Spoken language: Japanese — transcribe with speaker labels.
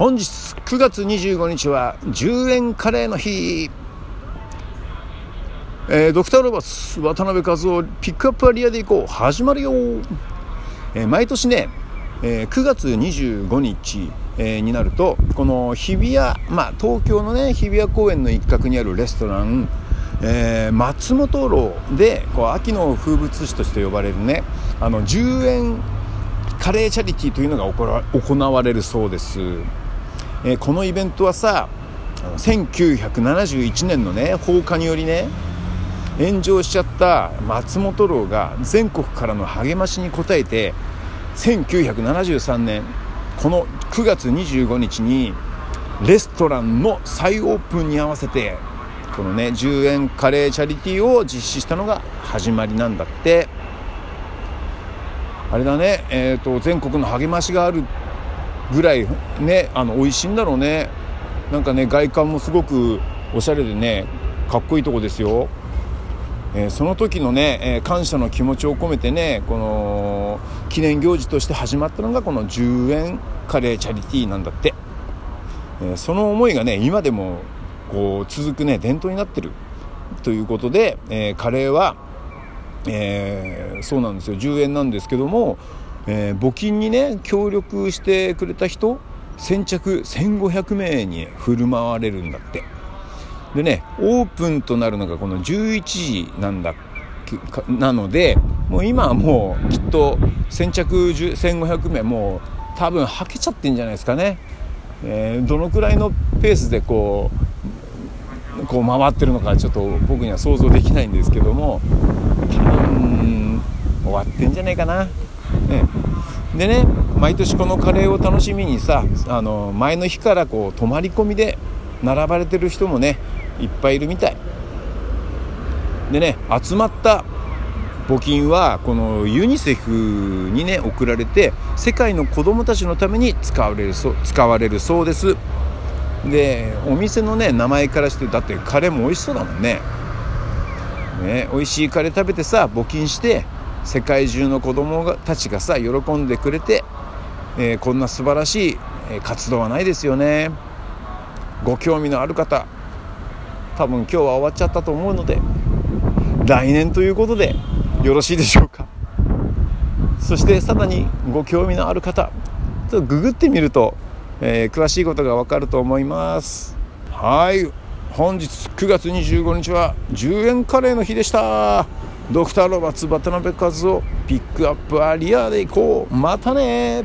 Speaker 1: 本日9月25日は10円カレーの日。えー、ドクターロバス渡辺和夫ピックアップアリアでいこう。始まるよ、えー、毎年ね、えー、9月25日、えー、になるとこの日比谷、まあ、東京のね日比谷公園の一角にあるレストラン、えー、松本楼でこう秋の風物詩として呼ばれるねあの10円カレーチャリティーというのが行われるそうです、えー、このイベントはさ1971年のね放火によりね炎上しちゃった松本楼が全国からの励ましに応えて1973年この9月25日にレストランの再オープンに合わせてこのね10円カレーチャリティーを実施したのが始まりなんだって。あれだね、えーと、全国の励ましがあるぐらいねあの美味しいんだろうね。なんかね外観もすごくおしゃれでねかっこいいとこですよ、えー、その時のね、えー、感謝の気持ちを込めてねこの記念行事として始まったのがこの10円カレーチャリティーなんだって、えー、その思いがね今でもこう続くね伝統になってる。ということで、えカレーはえー、そうなんですよ。10円なんですけども、えー、募金にね協力してくれた人先着1500名に振る舞われるんだって。でねオープンとなるのがこの11時なんだなのでもう今はもうきっと先着1500名もう多分はけちゃってんじゃないですかね、えー、どのくらいのペースでこうこう回ってるのかちょっと僕には想像できないんですけども多分終わってんじゃないかな、ね、でね毎年このカレーを楽しみにさあの前の日からこう泊まり込みで並ばれてる人もねいっぱいいるみたい。でね集まった募金はこのユニセフにね送られて世界の子どもたちのために使われるそ使われるそうです。でお店のね名前からしてだってカレーも美味しそうだもんね。ね、美味しいカレー食べてさ募金して世界中の子供たちがさ喜んでくれて、えー、こんな素晴らしい活動はないですよね。ご興味のある方多分今日は終わっちゃったと思うので来年ということでよろしいでしょうか。そしてさらにご興味のある方ちょっとググってみると、えー、詳しいことがわかると思います。はい。本日9月25日は10円カレーの日でした。ドクターロバツ渡辺和夫ピックアップアリアでいこう。またね